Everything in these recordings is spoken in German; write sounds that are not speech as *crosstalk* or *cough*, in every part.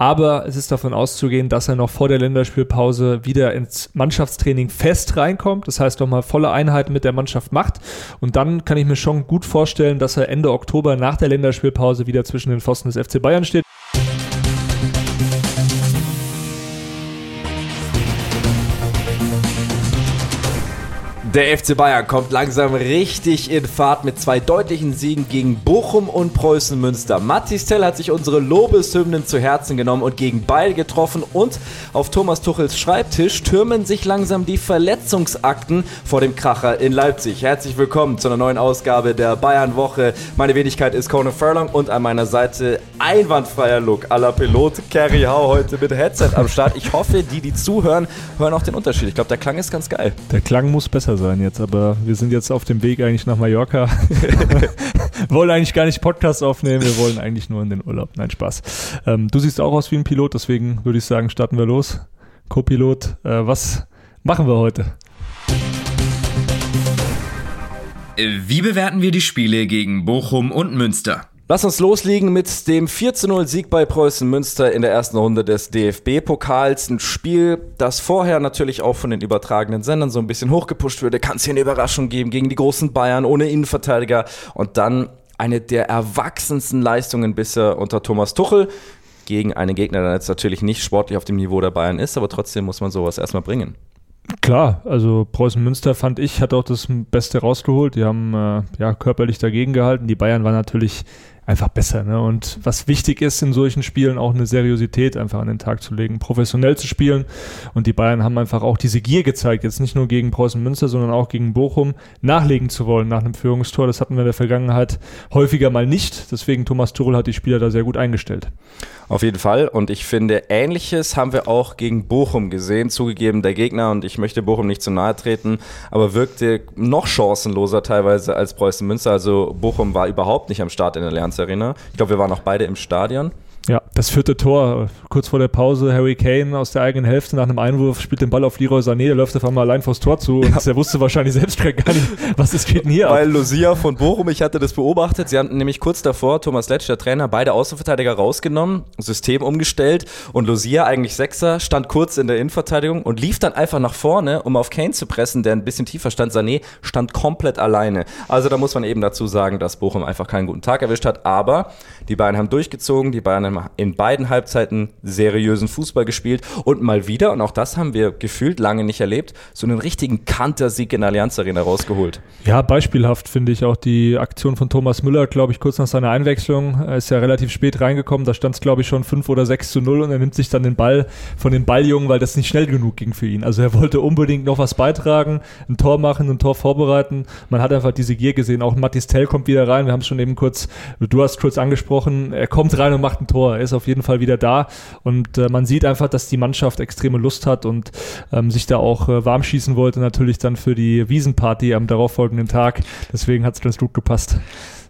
Aber es ist davon auszugehen, dass er noch vor der Länderspielpause wieder ins Mannschaftstraining fest reinkommt. Das heißt, nochmal volle Einheiten mit der Mannschaft macht. Und dann kann ich mir schon gut vorstellen, dass er Ende Oktober nach der Länderspielpause wieder zwischen den Pfosten des FC Bayern steht. Der FC Bayern kommt langsam richtig in Fahrt mit zwei deutlichen Siegen gegen Bochum und Preußen Münster. Mathis Tell hat sich unsere Lobeshymnen zu Herzen genommen und gegen Beil getroffen und auf Thomas Tuchels Schreibtisch türmen sich langsam die Verletzungsakten vor dem Kracher in Leipzig. Herzlich willkommen zu einer neuen Ausgabe der Bayern Woche. Meine Wenigkeit ist Conan Furlong und an meiner Seite einwandfreier Look à la Pilot Kerry Hau heute mit Headset am Start. Ich hoffe, die, die zuhören, hören auch den Unterschied. Ich glaube, der Klang ist ganz geil. Der Klang muss besser sein sein jetzt, aber wir sind jetzt auf dem Weg eigentlich nach Mallorca. *laughs* wollen eigentlich gar nicht Podcast aufnehmen, wir wollen eigentlich nur in den Urlaub. Nein, Spaß. Ähm, du siehst auch aus wie ein Pilot, deswegen würde ich sagen, starten wir los. Co-Pilot, äh, was machen wir heute? Wie bewerten wir die Spiele gegen Bochum und Münster? Lass uns loslegen mit dem 4 0 Sieg bei Preußen Münster in der ersten Runde des DFB-Pokals. Ein Spiel, das vorher natürlich auch von den übertragenen Sendern so ein bisschen hochgepusht würde. Kann es hier eine Überraschung geben gegen die großen Bayern ohne Innenverteidiger und dann eine der erwachsensten Leistungen bisher unter Thomas Tuchel gegen einen Gegner, der jetzt natürlich nicht sportlich auf dem Niveau der Bayern ist, aber trotzdem muss man sowas erstmal bringen. Klar, also Preußen Münster fand ich, hat auch das Beste rausgeholt. Die haben äh, ja körperlich dagegen gehalten. Die Bayern waren natürlich einfach besser. Ne? Und was wichtig ist in solchen Spielen, auch eine Seriosität einfach an den Tag zu legen, professionell zu spielen. Und die Bayern haben einfach auch diese Gier gezeigt, jetzt nicht nur gegen Preußen Münster, sondern auch gegen Bochum, nachlegen zu wollen nach einem Führungstor. Das hatten wir in der Vergangenheit häufiger mal nicht. Deswegen Thomas Tuchel hat die Spieler da sehr gut eingestellt. Auf jeden Fall. Und ich finde, Ähnliches haben wir auch gegen Bochum gesehen. Zugegeben, der Gegner, und ich möchte Bochum nicht zu nahe treten, aber wirkte noch chancenloser teilweise als Preußen Münster. Also Bochum war überhaupt nicht am Start in der Allianz Arena. Ich glaube, wir waren auch beide im Stadion. Ja, das vierte Tor, kurz vor der Pause, Harry Kane aus der eigenen Hälfte nach einem Einwurf spielt den Ball auf Leroy Sané, der läuft auf einmal allein vors Tor zu und der wusste wahrscheinlich selbst gar nicht, was ist geht denn hier Weil ab? Lucia von Bochum, ich hatte das beobachtet, sie haben nämlich kurz davor, Thomas Letsch, der Trainer, beide Außenverteidiger rausgenommen, System umgestellt und Lucia, eigentlich Sechser, stand kurz in der Innenverteidigung und lief dann einfach nach vorne, um auf Kane zu pressen, der ein bisschen tiefer stand. Sané stand komplett alleine. Also da muss man eben dazu sagen, dass Bochum einfach keinen guten Tag erwischt hat, aber die beiden haben durchgezogen, die Bayern in beiden Halbzeiten seriösen Fußball gespielt und mal wieder, und auch das haben wir gefühlt lange nicht erlebt, so einen richtigen Kantersieg in der Allianz Arena rausgeholt. Ja, beispielhaft finde ich auch die Aktion von Thomas Müller, glaube ich, kurz nach seiner Einwechslung. Er ist ja relativ spät reingekommen, da stand es, glaube ich, schon 5 oder 6 zu 0 und er nimmt sich dann den Ball von den Balljungen, weil das nicht schnell genug ging für ihn. Also er wollte unbedingt noch was beitragen, ein Tor machen, ein Tor vorbereiten. Man hat einfach diese Gier gesehen. Auch Mathis Tell kommt wieder rein. Wir haben es schon eben kurz, du hast kurz angesprochen, er kommt rein und macht ein Tor. Er ist auf jeden Fall wieder da. Und äh, man sieht einfach, dass die Mannschaft extreme Lust hat und ähm, sich da auch äh, warm schießen wollte, natürlich dann für die Wiesenparty am darauffolgenden Tag. Deswegen hat es ganz gut gepasst.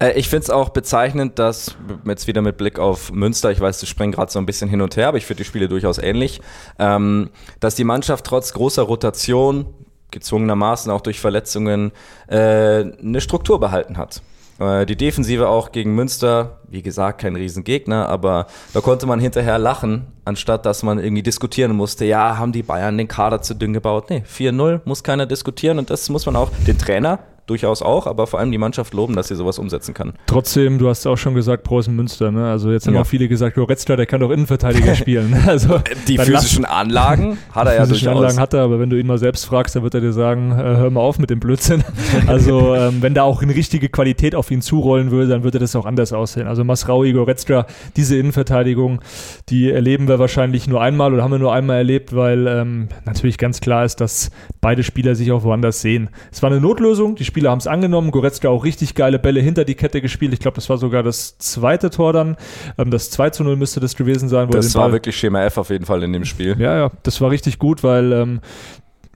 Äh, ich finde es auch bezeichnend, dass jetzt wieder mit Blick auf Münster, ich weiß, du springen gerade so ein bisschen hin und her, aber ich finde die Spiele durchaus ähnlich, ähm, dass die Mannschaft trotz großer Rotation, gezwungenermaßen auch durch Verletzungen, äh, eine Struktur behalten hat. Äh, die Defensive auch gegen Münster, wie gesagt, kein Riesengegner, aber da konnte man hinterher lachen, anstatt dass man irgendwie diskutieren musste, ja, haben die Bayern den Kader zu dünn gebaut? Nee, 4-0 muss keiner diskutieren und das muss man auch den Trainer durchaus auch, aber vor allem die Mannschaft loben, dass sie sowas umsetzen kann. Trotzdem, du hast auch schon gesagt, Preußen Münster, ne? Also jetzt haben ja. auch viele gesagt, Goretzka, der kann doch Innenverteidiger *laughs* spielen. *laughs* Also die physischen Anlagen hat er ja durchaus. Anlagen hat er, aber wenn du ihn mal selbst fragst, dann wird er dir sagen, äh, hör mal auf mit dem Blödsinn. *laughs* Also ähm, wenn da auch eine richtige Qualität auf ihn zurollen würde, dann würde das auch anders aussehen. Also Masraui, Goretzka, diese Innenverteidigung, die erleben wir wahrscheinlich nur einmal oder haben wir nur einmal erlebt, weil ähm, natürlich ganz klar ist, dass beide Spieler sich auch woanders sehen. Es war eine Notlösung, die Spieler Spieler haben es angenommen. Goretzka auch richtig geile Bälle hinter die Kette gespielt. Ich glaube, das war sogar das zweite Tor dann. Ähm, das 2 zu 0 müsste das gewesen sein. das war Ball wirklich Schema F auf jeden Fall in dem Spiel. Ja, ja, das war richtig gut, weil ähm,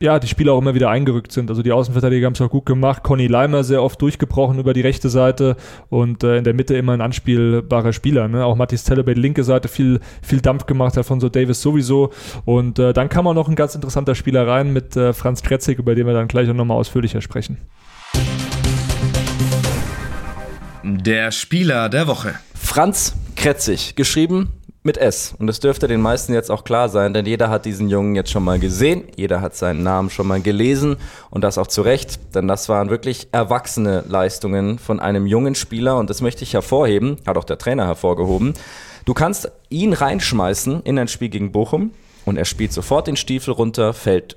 ja, die Spieler auch immer wieder eingerückt sind. Also die Außenverteidiger haben es auch gut gemacht. Conny Leimer sehr oft durchgebrochen über die rechte Seite und äh, in der Mitte immer ein anspielbarer Spieler. Ne? Auch Matthias Teller bei der linke Seite viel, viel Dampf gemacht, Alfonso Davis sowieso. Und äh, dann kam auch noch ein ganz interessanter Spieler rein mit äh, Franz Kretzig, über den wir dann gleich auch nochmal ausführlicher sprechen. Der Spieler der Woche. Franz Kretzig, geschrieben mit S. Und das dürfte den meisten jetzt auch klar sein, denn jeder hat diesen Jungen jetzt schon mal gesehen, jeder hat seinen Namen schon mal gelesen und das auch zu Recht, denn das waren wirklich erwachsene Leistungen von einem jungen Spieler und das möchte ich hervorheben, hat auch der Trainer hervorgehoben. Du kannst ihn reinschmeißen in ein Spiel gegen Bochum und er spielt sofort den Stiefel runter, fällt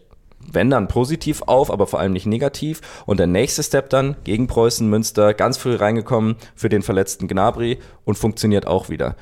wenn dann positiv auf, aber vor allem nicht negativ. Und der nächste Step dann gegen Preußen Münster, ganz früh reingekommen für den verletzten Gnabry und funktioniert auch wieder.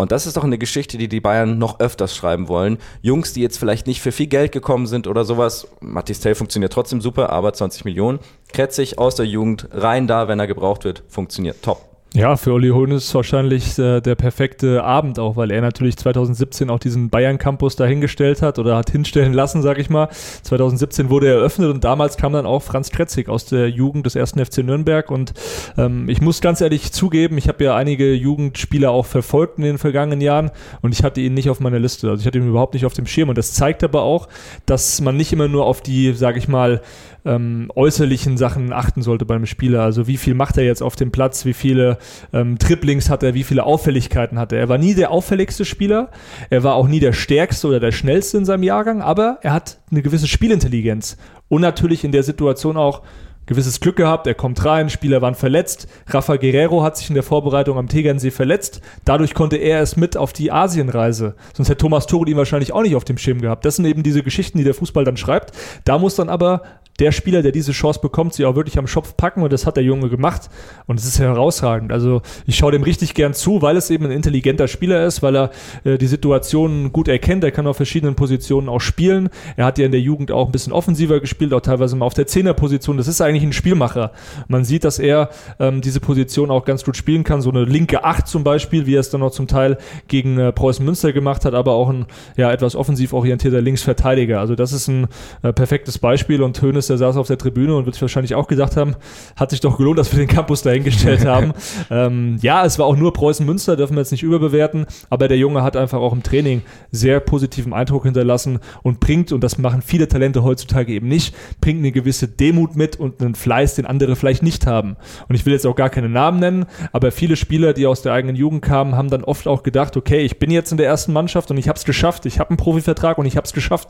Und das ist doch eine Geschichte, die die Bayern noch öfters schreiben wollen. Jungs, die jetzt vielleicht nicht für viel Geld gekommen sind oder sowas. Matthias Tell funktioniert trotzdem super, aber 20 Millionen. Kretzig aus der Jugend, rein da, wenn er gebraucht wird, funktioniert top. Ja, für Uli Hoeneß wahrscheinlich äh, der perfekte Abend auch, weil er natürlich 2017 auch diesen Bayern-Campus dahingestellt hat oder hat hinstellen lassen, sag ich mal. 2017 wurde er eröffnet und damals kam dann auch Franz Kretzig aus der Jugend des ersten FC Nürnberg und ähm, ich muss ganz ehrlich zugeben, ich habe ja einige Jugendspieler auch verfolgt in den vergangenen Jahren und ich hatte ihn nicht auf meiner Liste, also ich hatte ihn überhaupt nicht auf dem Schirm und das zeigt aber auch, dass man nicht immer nur auf die, sag ich mal, ähm, äußerlichen Sachen achten sollte beim Spieler. Also wie viel macht er jetzt auf dem Platz, wie viele ähm, Triplings hat er, wie viele Auffälligkeiten hat er. Er war nie der auffälligste Spieler, er war auch nie der stärkste oder der schnellste in seinem Jahrgang, aber er hat eine gewisse Spielintelligenz und natürlich in der Situation auch gewisses Glück gehabt, er kommt rein, Spieler waren verletzt. Rafa Guerrero hat sich in der Vorbereitung am Tegernsee verletzt. Dadurch konnte er es mit auf die Asienreise. Sonst hätte Thomas Tuchel ihn wahrscheinlich auch nicht auf dem Schirm gehabt. Das sind eben diese Geschichten, die der Fußball dann schreibt. Da muss dann aber der Spieler, der diese Chance bekommt, sie auch wirklich am Schopf packen und das hat der Junge gemacht und es ist herausragend. Also ich schaue dem richtig gern zu, weil es eben ein intelligenter Spieler ist, weil er äh, die Situation gut erkennt, er kann auf verschiedenen Positionen auch spielen. Er hat ja in der Jugend auch ein bisschen offensiver gespielt, auch teilweise mal auf der Zehnerposition. Das ist eigentlich ein Spielmacher. Man sieht, dass er ähm, diese Position auch ganz gut spielen kann, so eine linke Acht zum Beispiel, wie er es dann noch zum Teil gegen äh, Preußen Münster gemacht hat, aber auch ein ja, etwas offensiv orientierter Linksverteidiger. Also das ist ein äh, perfektes Beispiel und Hönes der saß auf der Tribüne und wird sich wahrscheinlich auch gesagt haben, hat sich doch gelohnt, dass wir den Campus dahingestellt haben. *laughs* ähm, ja, es war auch nur Preußen-Münster, dürfen wir jetzt nicht überbewerten, aber der Junge hat einfach auch im Training sehr positiven Eindruck hinterlassen und bringt, und das machen viele Talente heutzutage eben nicht, bringt eine gewisse Demut mit und einen Fleiß, den andere vielleicht nicht haben. Und ich will jetzt auch gar keine Namen nennen, aber viele Spieler, die aus der eigenen Jugend kamen, haben dann oft auch gedacht, okay, ich bin jetzt in der ersten Mannschaft und ich habe es geschafft, ich habe einen Profivertrag und ich habe es geschafft.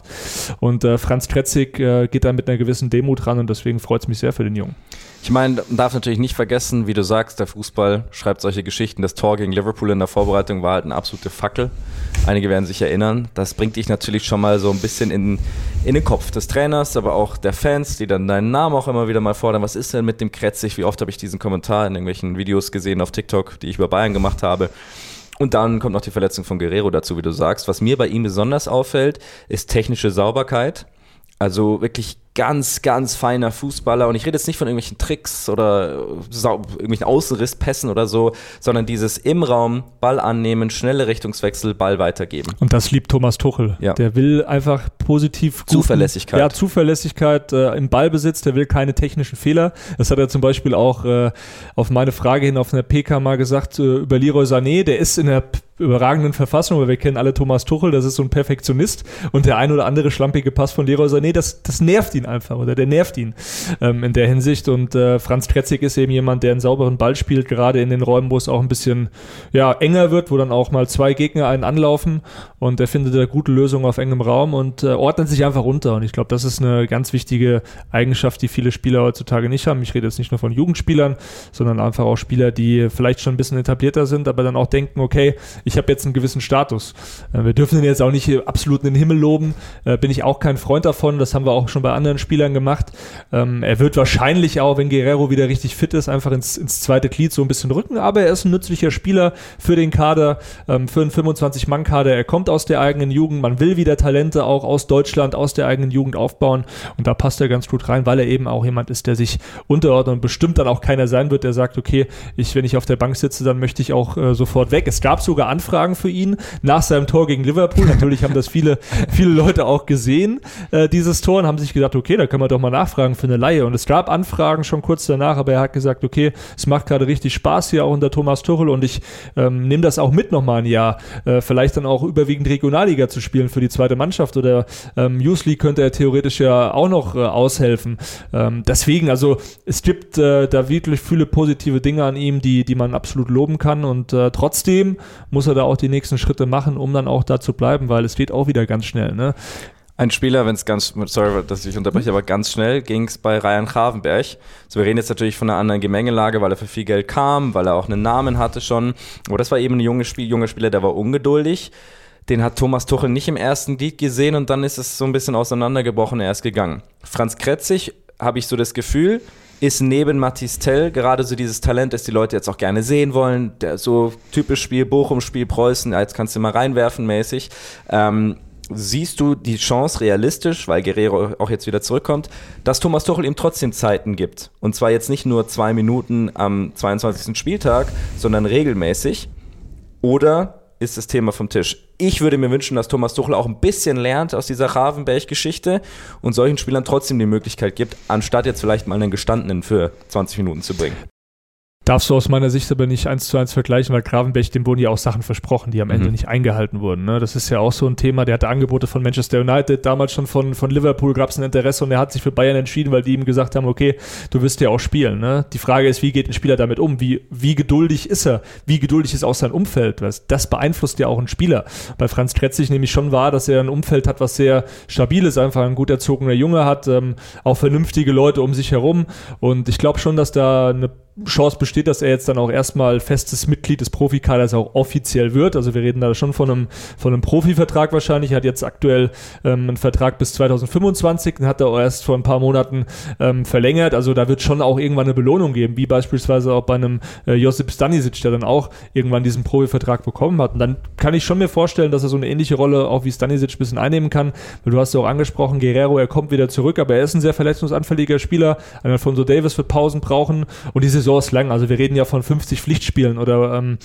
Und äh, Franz Kretzig äh, geht da mit einer gewissen Demut ran und deswegen freut es mich sehr für den Jungen. Ich meine, man darf natürlich nicht vergessen, wie du sagst, der Fußball schreibt solche Geschichten. Das Tor gegen Liverpool in der Vorbereitung war halt eine absolute Fackel. Einige werden sich erinnern. Das bringt dich natürlich schon mal so ein bisschen in, in den Kopf des Trainers, aber auch der Fans, die dann deinen Namen auch immer wieder mal fordern. Was ist denn mit dem Kretzig? Wie oft habe ich diesen Kommentar in irgendwelchen Videos gesehen auf TikTok, die ich über Bayern gemacht habe? Und dann kommt noch die Verletzung von Guerrero dazu, wie du sagst. Was mir bei ihm besonders auffällt, ist technische Sauberkeit. Also wirklich ganz, ganz feiner Fußballer. Und ich rede jetzt nicht von irgendwelchen Tricks oder irgendwelchen Außenrisspässen oder so, sondern dieses im Raum Ball annehmen, schnelle Richtungswechsel, Ball weitergeben. Und das liebt Thomas Tuchel. Ja. Der will einfach positiv. Guten, Zuverlässigkeit. Ja, Zuverlässigkeit äh, im Ballbesitz. Der will keine technischen Fehler. Das hat er zum Beispiel auch äh, auf meine Frage hin auf einer PK mal gesagt äh, über Leroy Sané. Der ist in der überragenden Verfassung, weil wir kennen alle Thomas Tuchel, das ist so ein Perfektionist. Und der ein oder andere schlampige Pass von Leroy Sané, das, das nervt ihn einfach oder der nervt ihn ähm, in der Hinsicht. Und äh, Franz Kretzig ist eben jemand, der einen sauberen Ball spielt, gerade in den Räumen, wo es auch ein bisschen ja, enger wird, wo dann auch mal zwei Gegner einen anlaufen. Und er findet da gute Lösungen auf engem Raum und äh, ordnet sich einfach runter. Und ich glaube, das ist eine ganz wichtige Eigenschaft, die viele Spieler heutzutage nicht haben. Ich rede jetzt nicht nur von Jugendspielern, sondern einfach auch Spieler, die vielleicht schon ein bisschen etablierter sind, aber dann auch denken, okay, ich habe jetzt einen gewissen Status. Äh, wir dürfen ihn jetzt auch nicht absolut in den Himmel loben, äh, bin ich auch kein Freund davon, das haben wir auch schon bei anderen Spielern gemacht. Ähm, er wird wahrscheinlich auch, wenn Guerrero wieder richtig fit ist, einfach ins, ins zweite Glied so ein bisschen rücken, aber er ist ein nützlicher Spieler für den Kader, ähm, für einen 25-Mann-Kader. Er kommt aus der eigenen Jugend, man will wieder Talente auch aus Deutschland, aus der eigenen Jugend aufbauen und da passt er ganz gut rein, weil er eben auch jemand ist, der sich unterordnet und bestimmt dann auch keiner sein wird, der sagt, okay, ich, wenn ich auf der Bank sitze, dann möchte ich auch äh, sofort weg. Es gab sogar Anfragen für ihn nach seinem Tor gegen Liverpool. Natürlich haben das viele, viele Leute auch gesehen, äh, dieses Tor, und haben sich gedacht, okay, da können wir doch mal nachfragen für eine Laie. Und es gab Anfragen schon kurz danach, aber er hat gesagt, okay, es macht gerade richtig Spaß hier auch unter Thomas Tuchel und ich ähm, nehme das auch mit nochmal ein Jahr. Äh, vielleicht dann auch überwiegend Regionalliga zu spielen für die zweite Mannschaft oder ähm, Youth League könnte er theoretisch ja auch noch äh, aushelfen. Ähm, deswegen, also es gibt äh, da wirklich viele positive Dinge an ihm, die, die man absolut loben kann und äh, trotzdem muss muss er da auch die nächsten Schritte machen, um dann auch da zu bleiben, weil es geht auch wieder ganz schnell. Ne? Ein Spieler, wenn es ganz, sorry, dass ich unterbreche, aber ganz schnell ging es bei Ryan Gravenberg. So, wir reden jetzt natürlich von einer anderen Gemengelage, weil er für viel Geld kam, weil er auch einen Namen hatte schon. Aber das war eben ein junger, Spiel, junger Spieler, der war ungeduldig. Den hat Thomas Tuchel nicht im ersten Lied gesehen und dann ist es so ein bisschen auseinandergebrochen, er ist gegangen. Franz Kretzig, habe ich so das Gefühl, ist neben Mathis Tell gerade so dieses Talent, das die Leute jetzt auch gerne sehen wollen. Der so typisch Spiel Bochum, Spiel Preußen, jetzt kannst du mal reinwerfen mäßig. Ähm, siehst du die Chance realistisch, weil Guerrero auch jetzt wieder zurückkommt, dass Thomas Tuchel ihm trotzdem Zeiten gibt? Und zwar jetzt nicht nur zwei Minuten am 22. Spieltag, sondern regelmäßig. Oder ist das Thema vom Tisch? Ich würde mir wünschen, dass Thomas Tuchel auch ein bisschen lernt aus dieser Ravenberg-Geschichte und solchen Spielern trotzdem die Möglichkeit gibt, anstatt jetzt vielleicht mal einen Gestandenen für 20 Minuten zu bringen. Darfst du aus meiner Sicht aber nicht eins zu eins vergleichen, weil Gravenberch, dem wurden ja auch Sachen versprochen, die am Ende mhm. nicht eingehalten wurden. Ne? Das ist ja auch so ein Thema, der hatte Angebote von Manchester United, damals schon von, von Liverpool gab es ein Interesse und er hat sich für Bayern entschieden, weil die ihm gesagt haben, okay, du wirst ja auch spielen. Ne? Die Frage ist, wie geht ein Spieler damit um? Wie, wie geduldig ist er? Wie geduldig ist auch sein Umfeld? Das beeinflusst ja auch einen Spieler. Bei Franz Kretzig nämlich schon wahr, dass er ein Umfeld hat, was sehr stabil ist, einfach ein gut erzogener Junge hat, ähm, auch vernünftige Leute um sich herum und ich glaube schon, dass da eine Chance besteht, dass er jetzt dann auch erstmal festes Mitglied des Profikaders auch offiziell wird. Also wir reden da schon von einem, von einem Profivertrag wahrscheinlich. Er hat jetzt aktuell ähm, einen Vertrag bis 2025, den hat er auch erst vor ein paar Monaten ähm, verlängert. Also da wird schon auch irgendwann eine Belohnung geben, wie beispielsweise auch bei einem äh, Josip Stanisic, der dann auch irgendwann diesen Profivertrag bekommen hat. Und dann kann ich schon mir vorstellen, dass er so eine ähnliche Rolle auch wie Stanisic ein bisschen einnehmen kann. Du hast ja auch angesprochen, Guerrero, er kommt wieder zurück, aber er ist ein sehr verletzungsanfälliger Spieler. Ein Alfonso Davis wird Pausen brauchen und diese Saison ist lang. Also wir reden ja von 50 Pflichtspielen oder ähm,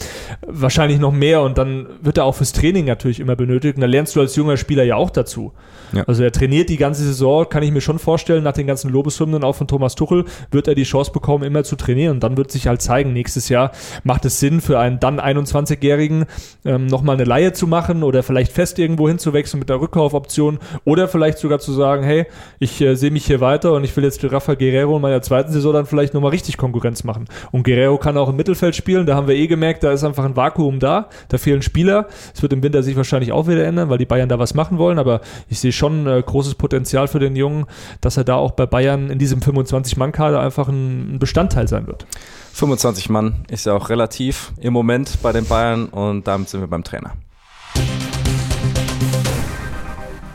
wahrscheinlich noch mehr und dann wird er auch fürs Training natürlich immer benötigt und da lernst du als junger Spieler ja auch dazu. Ja. Also er trainiert die ganze Saison, kann ich mir schon vorstellen, nach den ganzen Lobeshymnen auch von Thomas Tuchel, wird er die Chance bekommen, immer zu trainieren und dann wird sich halt zeigen, nächstes Jahr macht es Sinn für einen dann 21-Jährigen ähm, nochmal eine Laie zu machen oder vielleicht fest irgendwo hinzuwechseln mit der Rückkaufoption oder vielleicht sogar zu sagen, hey, ich äh, sehe mich hier weiter und ich will jetzt für Rafa Guerrero in meiner zweiten Saison dann vielleicht nochmal richtig Konkurrenz machen. Und Guerrero kann auch im Mittelfeld spielen. Da haben wir eh gemerkt, da ist einfach ein Vakuum da. Da fehlen Spieler. Es wird im Winter sich wahrscheinlich auch wieder ändern, weil die Bayern da was machen wollen. Aber ich sehe schon äh, großes Potenzial für den Jungen, dass er da auch bei Bayern in diesem 25-Mann-Kader einfach ein, ein Bestandteil sein wird. 25 Mann ist ja auch relativ im Moment bei den Bayern und damit sind wir beim Trainer.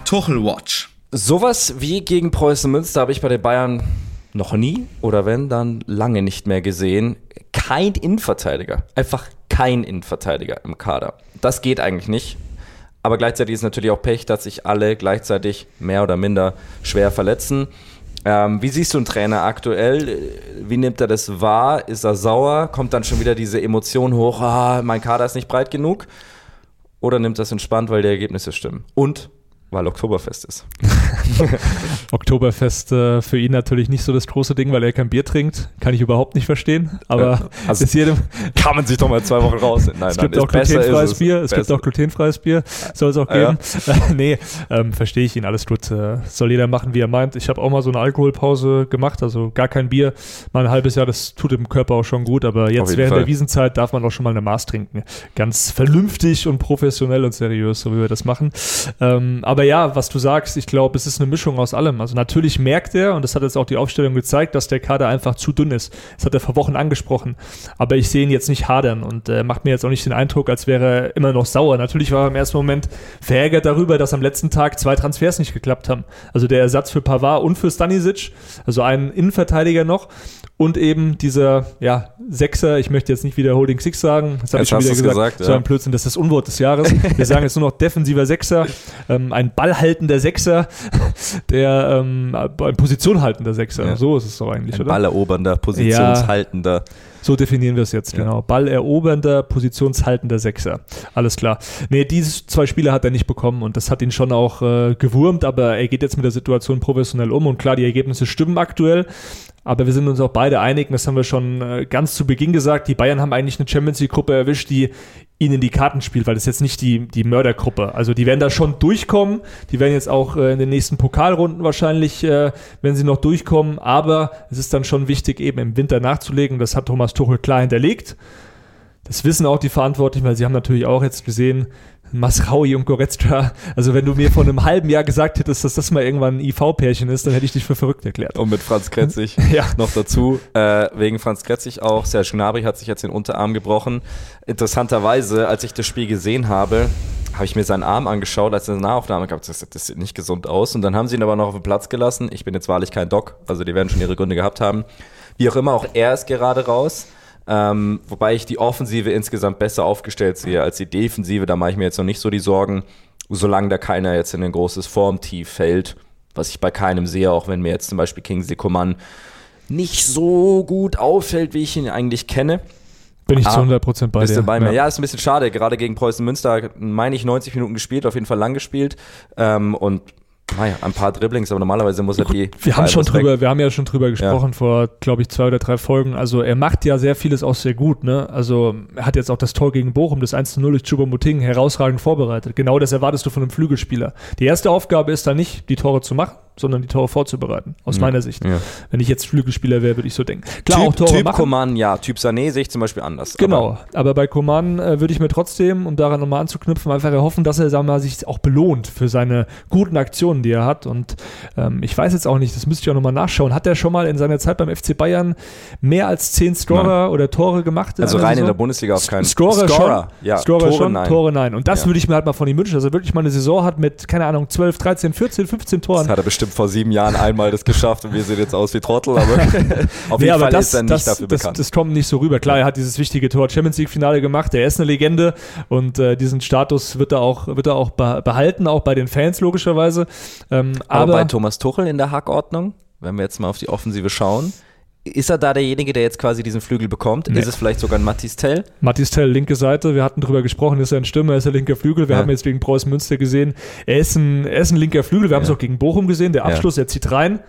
Tuchel Watch. Sowas wie gegen Preußen Münster habe ich bei den Bayern noch nie oder wenn, dann lange nicht mehr gesehen. Kein Innenverteidiger. Einfach kein Innenverteidiger im Kader. Das geht eigentlich nicht. Aber gleichzeitig ist natürlich auch Pech, dass sich alle gleichzeitig mehr oder minder schwer verletzen. Ähm, wie siehst du einen Trainer aktuell? Wie nimmt er das wahr? Ist er sauer? Kommt dann schon wieder diese Emotion hoch, ah, mein Kader ist nicht breit genug? Oder nimmt das entspannt, weil die Ergebnisse stimmen? Und weil Oktoberfest ist. *laughs* Oktoberfest äh, für ihn natürlich nicht so das große Ding, weil er kein Bier trinkt. Kann ich überhaupt nicht verstehen. Aber also ist jedem. Kann man sich doch mal zwei Wochen raus. Nein, es gibt nein, auch glutenfreies Bier. Es, es gibt auch glutenfreies Bier. Soll es auch geben. Ja. *laughs* nee, ähm, verstehe ich ihn. Alles gut. Äh, soll jeder machen, wie er meint. Ich habe auch mal so eine Alkoholpause gemacht. Also gar kein Bier. Mal ein halbes Jahr. Das tut dem Körper auch schon gut. Aber jetzt während Fall. der Wiesenzeit darf man auch schon mal eine Maß trinken. Ganz vernünftig und professionell und seriös, so wie wir das machen. Ähm, aber aber ja, was du sagst, ich glaube, es ist eine Mischung aus allem. Also natürlich merkt er, und das hat jetzt auch die Aufstellung gezeigt, dass der Kader einfach zu dünn ist. Das hat er vor Wochen angesprochen. Aber ich sehe ihn jetzt nicht hadern und äh, macht mir jetzt auch nicht den Eindruck, als wäre er immer noch sauer. Natürlich war er im ersten Moment verärgert darüber, dass am letzten Tag zwei Transfers nicht geklappt haben. Also der Ersatz für Pavard und für Stanisic, also einen Innenverteidiger noch und eben dieser ja, Sechser, ich möchte jetzt nicht wieder Holding Six sagen, das habe ich schon wieder gesagt, gesagt so ein Blödsinn, das ist das Unwort des Jahres. Wir sagen jetzt nur noch defensiver Sechser, ähm, ein ballhaltender Sechser, *laughs* der ähm, ein positionhaltender Sechser, ja. so ist es doch eigentlich, ein oder? Ballerobernder, positionshaltender. Ja. So definieren wir es jetzt, ja. genau. Ballerobernder, positionshaltender Sechser. Alles klar. Nee, diese zwei Spiele hat er nicht bekommen und das hat ihn schon auch äh, gewurmt, aber er geht jetzt mit der Situation professionell um und klar, die Ergebnisse stimmen aktuell. Aber wir sind uns auch beide einig, das haben wir schon äh, ganz zu Beginn gesagt, die Bayern haben eigentlich eine Champions League-Gruppe erwischt, die ihnen die Karten spielt, weil das jetzt nicht die, die Mördergruppe. Also die werden da schon durchkommen, die werden jetzt auch äh, in den nächsten Pokalrunden wahrscheinlich, äh, wenn sie noch durchkommen, aber es ist dann schon wichtig, eben im Winter nachzulegen. Das hat Thomas Tuchel klar hinterlegt. Das wissen auch die Verantwortlichen, weil sie haben natürlich auch jetzt gesehen, Masraui und Goretzka. Also wenn du mir vor einem halben Jahr gesagt hättest, dass das mal irgendwann ein IV-Pärchen ist, dann hätte ich dich für verrückt erklärt. Und mit Franz Kretzig *laughs* Ja. noch dazu. Äh, wegen Franz Kretzig auch. Serge Gnabry hat sich jetzt den Unterarm gebrochen. Interessanterweise, als ich das Spiel gesehen habe, habe ich mir seinen Arm angeschaut, als er eine Nahaufnahme gab. Das, das sieht nicht gesund aus. Und dann haben sie ihn aber noch auf den Platz gelassen. Ich bin jetzt wahrlich kein Doc, also die werden schon ihre Gründe gehabt haben. Wie auch immer, auch er ist gerade raus. Ähm, wobei ich die Offensive insgesamt besser aufgestellt sehe als die Defensive. Da mache ich mir jetzt noch nicht so die Sorgen, solange da keiner jetzt in ein großes Formtief fällt. Was ich bei keinem sehe, auch wenn mir jetzt zum Beispiel Kingsley Coman nicht so gut auffällt, wie ich ihn eigentlich kenne. Bin ich Ah, zu 100% bei Bist dir. du bei mir? Ja. ist ein bisschen schade. Gerade gegen Preußen Münster, meine ich, 90 Minuten gespielt, auf jeden Fall lang gespielt. Ähm, und naja, ein paar Dribblings, aber normalerweise muss er die. Wir haben schon weg. drüber, wir haben ja schon drüber gesprochen vor, glaube ich, zwei oder drei Folgen. Also er macht ja sehr vieles auch sehr gut, ne? Also er hat jetzt auch das Tor gegen Bochum, das 1 zu 0 durch Chubomoting, herausragend vorbereitet. Genau das erwartest du von einem Flügelspieler. Die erste Aufgabe ist da nicht, die Tore zu machen, sondern die Tore vorzubereiten, aus Ja. meiner Sicht. Ja. Wenn ich jetzt Flügelspieler wäre, würde ich so denken. Klar, auch Typ, Tore typ machen. Ja. Typ Sané sehe ich zum Beispiel anders. Genau, aber bei Coman äh, würde ich mir trotzdem, um daran nochmal anzuknüpfen, einfach erhoffen, dass er sagen wir mal, sich auch belohnt für seine guten Aktionen, die er hat. Und ähm, ich weiß jetzt auch nicht, das müsste ich auch nochmal nachschauen. Hat er schon mal in seiner Zeit beim FC Bayern mehr als zehn Scorer oder Tore gemacht? Also rein in Saison? der Bundesliga auf keinen Scorer, Scorer, schon, ja. Scorer Tore schon, nein. Tore nein. Und das Ja. würde ich mir halt mal von ihm wünschen, dass er wirklich mal eine Saison hat mit, keine Ahnung, 12, 13, 14, 15 Toren. Das hat er bestimmt vor sieben Jahren einmal das geschafft und wir sehen jetzt aus wie Trottel, aber *laughs* auf jeden aber Fall das, ist er nicht das, dafür das, bekannt. das kommt nicht so rüber. Klar, er hat dieses wichtige Tor Champions League Finale gemacht. Er ist eine Legende und äh, diesen Status wird er auch, wird er auch beh- behalten, auch bei den Fans logischerweise. Ähm, aber, aber bei Thomas Tuchel in der Hackordnung, wenn wir jetzt mal auf die Offensive schauen, ist er da derjenige, der jetzt quasi diesen Flügel bekommt? Nee. Ist es vielleicht sogar ein Mathis Tell? Mathis Tell, linke Seite, wir hatten drüber gesprochen, ist er ein Stürmer, ist er linker Flügel. Wir Ja. haben jetzt gegen Preußen Münster gesehen, er ist ein, er ist ein linker Flügel. Wir haben es Ja. auch gegen Bochum gesehen, der Ja. Abschluss, er zieht rein.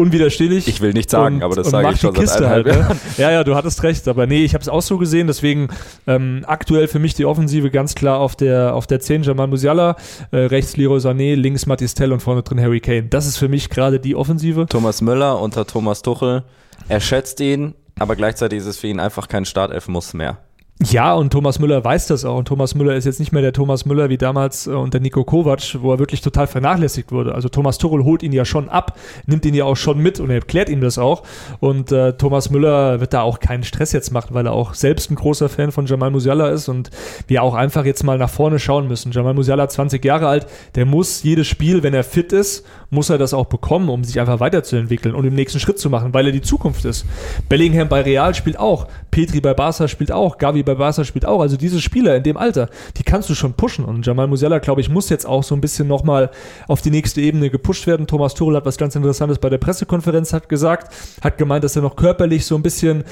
Unwiderstehlich. Ich will nichts sagen, und, aber das sage ich schon die Kiste halt. Ne? Ja, ja, du hattest recht. Aber nee, ich habe es auch so gesehen. Deswegen ähm, aktuell für mich die Offensive ganz klar auf der, auf der 10 Jamal Musiala, äh, rechts Leroy Sané, links Mathis Tell und vorne drin Harry Kane. Das ist für mich gerade die Offensive. Thomas Müller unter Thomas Tuchel. Er schätzt ihn, aber gleichzeitig ist es für ihn einfach kein Startelf-Muss mehr. Ja, und Thomas Müller weiß das auch. Und Thomas Müller ist jetzt nicht mehr der Thomas Müller wie damals äh, unter Nico Kovac, wo er wirklich total vernachlässigt wurde. Also Thomas Tuchel holt ihn ja schon ab, nimmt ihn ja auch schon mit und er erklärt ihm das auch. Und äh, Thomas Müller wird da auch keinen Stress jetzt machen, weil er auch selbst ein großer Fan von Jamal Musiala ist und wir auch einfach jetzt mal nach vorne schauen müssen. Jamal Musiala, 20 Jahre alt, der muss jedes Spiel, wenn er fit ist, muss er das auch bekommen, um sich einfach weiterzuentwickeln und den nächsten Schritt zu machen, weil er die Zukunft ist. Bellingham bei Real spielt auch, Petri bei Barca spielt auch, Gavi bei Barca spielt auch. Also diese Spieler in dem Alter, die kannst du schon pushen. Und Jamal Musiala, glaube ich, muss jetzt auch so ein bisschen nochmal auf die nächste Ebene gepusht werden. Thomas Tuchel hat was ganz Interessantes bei der Pressekonferenz hat gesagt, hat gemeint, dass er noch körperlich so ein bisschen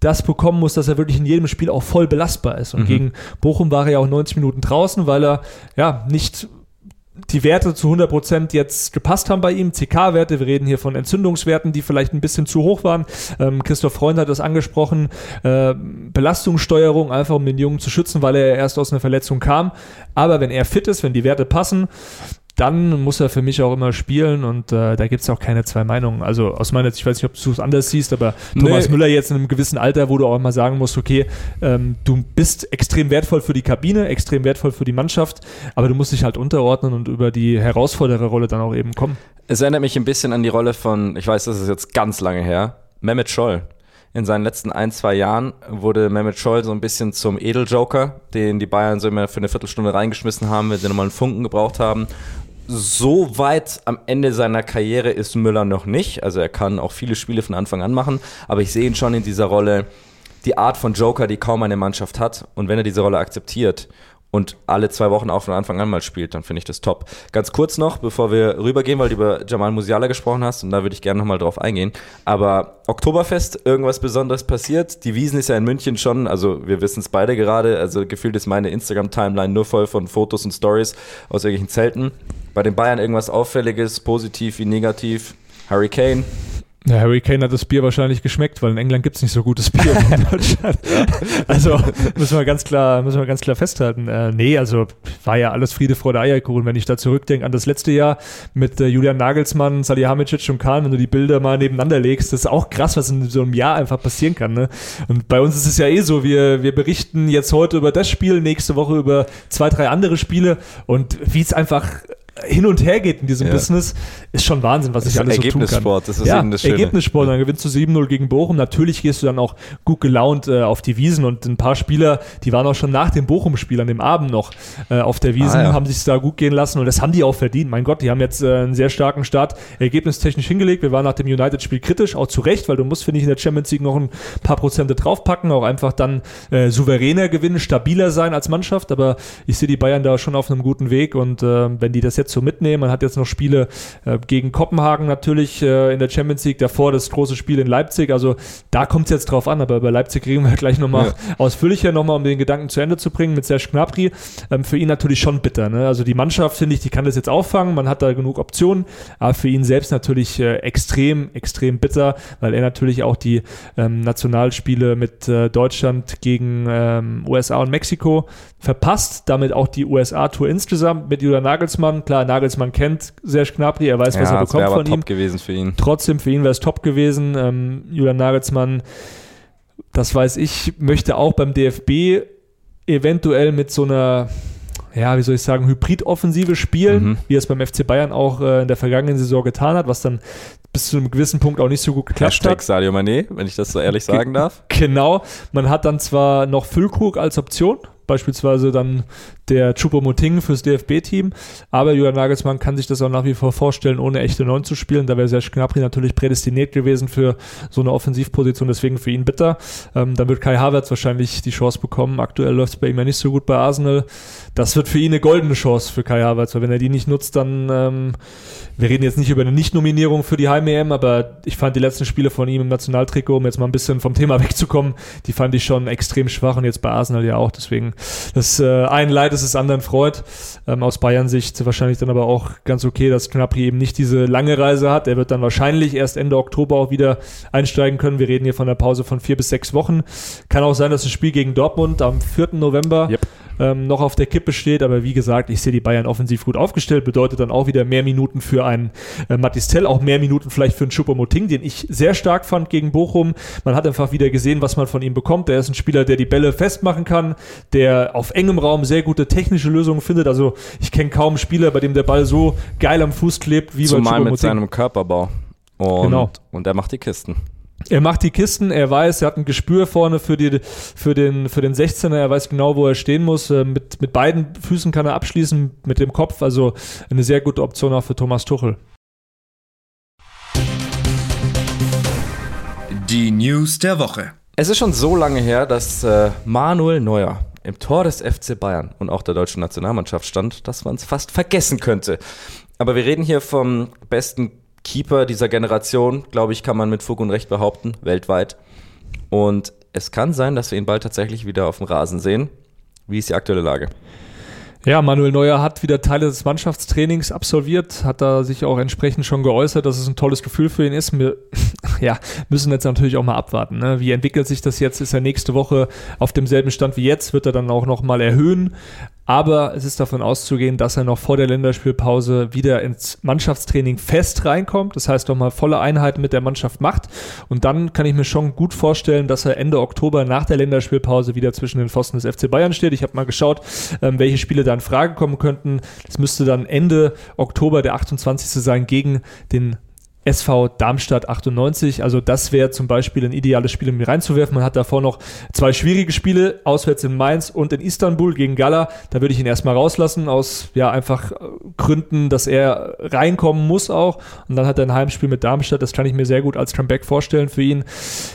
das bekommen muss, dass er wirklich in jedem Spiel auch voll belastbar ist. Und Mhm. gegen Bochum war er ja auch 90 Minuten draußen, weil er ja nicht die Werte zu 100% jetzt gepasst haben bei ihm. CK-Werte, wir reden hier von Entzündungswerten, die vielleicht ein bisschen zu hoch waren. Ähm, Christoph Freund hat das angesprochen. Äh, Belastungssteuerung, einfach um den Jungen zu schützen, weil er erst aus einer Verletzung kam. Aber wenn er fit ist, wenn die Werte passen, dann muss er für mich auch immer spielen und äh, da gibt es auch keine zwei Meinungen. Also aus meiner Sicht, ich weiß nicht, ob du es anders siehst, aber Thomas Nee. Müller jetzt in einem gewissen Alter, wo du auch mal sagen musst, okay, ähm, du bist extrem wertvoll für die Kabine, extrem wertvoll für die Mannschaft, aber du musst dich halt unterordnen und über die Herausfordererrolle dann auch eben kommen. Es erinnert mich ein bisschen an die Rolle von, ich weiß, das ist jetzt ganz lange her, Mehmet Scholl. In seinen letzten ein, zwei Jahren wurde Mehmet Scholl so ein bisschen zum Edeljoker, den die Bayern so immer für eine Viertelstunde reingeschmissen haben, wenn sie nochmal einen Funken gebraucht haben. So weit am Ende seiner Karriere ist Müller noch nicht. Also er kann auch viele Spiele von Anfang an machen, aber ich sehe ihn schon in dieser Rolle, die Art von Joker, die kaum eine Mannschaft hat. Und wenn er diese Rolle akzeptiert und alle zwei Wochen auch von Anfang an mal spielt, dann finde ich das top. Ganz kurz noch, bevor wir rübergehen, weil du über Jamal Musiala gesprochen hast und da würde ich gerne nochmal drauf eingehen. Aber Oktoberfest, irgendwas Besonderes passiert. Die Wiesen ist ja in München schon, also wir wissen es beide gerade, also gefühlt ist meine Instagram-Timeline nur voll von Fotos und Stories aus irgendwelchen Zelten. Bei den Bayern irgendwas Auffälliges, positiv wie negativ. Hurricane, Ja, Harry Kane hat das Bier wahrscheinlich geschmeckt, weil in England gibt es nicht so gutes Bier wie in *laughs* Deutschland. Also müssen wir ganz klar, müssen wir ganz klar festhalten. Äh, nee, also war ja alles Friede, Freude, Eierkuchen. Wenn ich da zurückdenke an das letzte Jahr mit äh, Julian Nagelsmann, Salihamidzic und Kahn, wenn du die Bilder mal nebeneinander legst, das ist auch krass, was in so einem Jahr einfach passieren kann. Ne? Und bei uns ist es ja eh so, wir, wir berichten jetzt heute über das Spiel, nächste Woche über zwei, drei andere Spiele und wie es einfach hin und her geht in diesem ja. Business, ist schon Wahnsinn, was ich alles so tun kann. Das ist ja, eben das Schöne. Ergebnissport, dann gewinnst du 7-0 gegen Bochum. Natürlich gehst du dann auch gut gelaunt äh, auf die Wiesen und ein paar Spieler, die waren auch schon nach dem Bochum-Spiel an dem Abend noch äh, auf der Wiesen, ah, ja. haben sich da gut gehen lassen und das haben die auch verdient. Mein Gott, die haben jetzt äh, einen sehr starken Start ergebnistechnisch hingelegt. Wir waren nach dem United-Spiel kritisch, auch zu Recht, weil du musst, finde ich, in der Champions League noch ein paar Prozente draufpacken, auch einfach dann äh, souveräner gewinnen, stabiler sein als Mannschaft, aber ich sehe die Bayern da schon auf einem guten Weg und äh, wenn die das jetzt so mitnehmen, man hat jetzt noch Spiele äh, gegen Kopenhagen natürlich äh, in der Champions League, davor das große Spiel in Leipzig. Also da kommt es jetzt drauf an, aber bei Leipzig reden wir *laughs* gleich nochmal ja. ausführlicher nochmal, um den Gedanken zu Ende zu bringen mit Serge Gnabry. Ähm, für ihn natürlich schon bitter. Ne? Also die Mannschaft, finde ich, die kann das jetzt auffangen, man hat da genug Optionen, aber für ihn selbst natürlich äh, extrem, extrem bitter, weil er natürlich auch die ähm, Nationalspiele mit äh, Deutschland gegen ähm, USA und Mexiko verpasst, damit auch die USA-Tour insgesamt mit Julian Nagelsmann. Klar, Nagelsmann kennt Serge Gnabry, er weiß, ja, was er bekommt von ihm. gewesen für ihn. Trotzdem, für ihn wäre es top gewesen. Ähm, Julian Nagelsmann, das weiß ich, möchte auch beim DFB eventuell mit so einer ja, wie soll ich sagen, Hybrid-Offensive spielen, mhm. wie er es beim FC Bayern auch äh, in der vergangenen Saison getan hat, was dann bis zu einem gewissen Punkt auch nicht so gut geklappt Hashtag hat. Sadio Mané, wenn ich das so ehrlich sagen darf. Genau. Man hat dann zwar noch Füllkrug als Option, beispielsweise dann der Chupomoting fürs DFB-Team. Aber Julian Nagelsmann kann sich das auch nach wie vor vorstellen, ohne echte Neun zu spielen. Da wäre Serge Gnabry natürlich prädestiniert gewesen für so eine Offensivposition, deswegen für ihn bitter. Ähm, dann wird Kai Havertz wahrscheinlich die Chance bekommen. Aktuell läuft es bei ihm ja nicht so gut bei Arsenal. Das wird für ihn eine goldene Chance für Kai Havertz, weil wenn er die nicht nutzt, dann ähm, wir reden jetzt nicht über eine Nicht-Nominierung für die Heim-EM, aber ich fand die letzten Spiele von ihm im Nationaltrikot, um jetzt mal ein bisschen vom Thema *laughs* wegzukommen, die fand ich schon extrem schwach und jetzt bei Arsenal ja auch. Deswegen, das äh, ein Leid ist es anderen freut. Ähm, aus Bayern-Sicht wahrscheinlich dann aber auch ganz okay, dass Knapri eben nicht diese lange Reise hat. Er wird dann wahrscheinlich erst Ende Oktober auch wieder einsteigen können. Wir reden hier von einer Pause von vier bis sechs Wochen. Kann auch sein, dass das Spiel gegen Dortmund am 4. November yep ähm, noch auf der Kippe steht. Aber wie gesagt, ich sehe die Bayern offensiv gut aufgestellt. Bedeutet dann auch wieder mehr Minuten für einen äh, Matistel, auch mehr Minuten vielleicht für einen Choupo-Moting, den ich sehr stark fand gegen Bochum. Man hat einfach wieder gesehen, was man von ihm bekommt. Er ist ein Spieler, der die Bälle festmachen kann, der auf engem Raum sehr gute technische Lösungen findet. Also ich kenne kaum einen Spieler, bei dem der Ball so geil am Fuß klebt wie Zumal bei Zumal mit seinem Körperbau. Und, genau. und er macht die Kisten. Er macht die Kisten, er weiß, er hat ein Gespür vorne für, die, für, den, für den 16er, er weiß genau, wo er stehen muss. Äh, mit, mit beiden Füßen kann er abschließen, mit dem Kopf, also eine sehr gute Option auch für Thomas Tuchel. Die News der Woche. Es ist schon so lange her, dass äh, Manuel Neuer im Tor des FC Bayern und auch der deutschen Nationalmannschaft stand, dass man es fast vergessen könnte. Aber wir reden hier vom besten Keeper dieser Generation, glaube ich, kann man mit Fug und Recht behaupten, weltweit. Und es kann sein, dass wir ihn bald tatsächlich wieder auf dem Rasen sehen. Wie ist die aktuelle Lage? Ja, Manuel Neuer hat wieder Teile des Mannschaftstrainings absolviert, hat da sich auch entsprechend schon geäußert, dass es ein tolles Gefühl für ihn ist. Wir *laughs* ja, müssen jetzt natürlich auch mal abwarten. Ne? Wie entwickelt sich das jetzt? Ist er nächste Woche auf demselben Stand wie jetzt? Wird er dann auch nochmal erhöhen? Aber es ist davon auszugehen, dass er noch vor der Länderspielpause wieder ins Mannschaftstraining fest reinkommt. Das heißt, nochmal volle Einheiten mit der Mannschaft macht. Und dann kann ich mir schon gut vorstellen, dass er Ende Oktober nach der Länderspielpause wieder zwischen den Pfosten des FC Bayern steht. Ich habe mal geschaut, ähm, welche Spiele da in Frage kommen könnten. Es müsste dann Ende Oktober der 28. sein gegen den SV Darmstadt 98. Also das wäre zum Beispiel ein ideales Spiel, um ihn reinzuwerfen. Man hat davor noch zwei schwierige Spiele, auswärts in Mainz und in Istanbul gegen Gala. Da würde ich ihn erstmal rauslassen, aus ja einfach äh, Gründen, dass er reinkommen muss auch. Und dann hat er ein Heimspiel mit Darmstadt. Das kann ich mir sehr gut als Comeback vorstellen für ihn.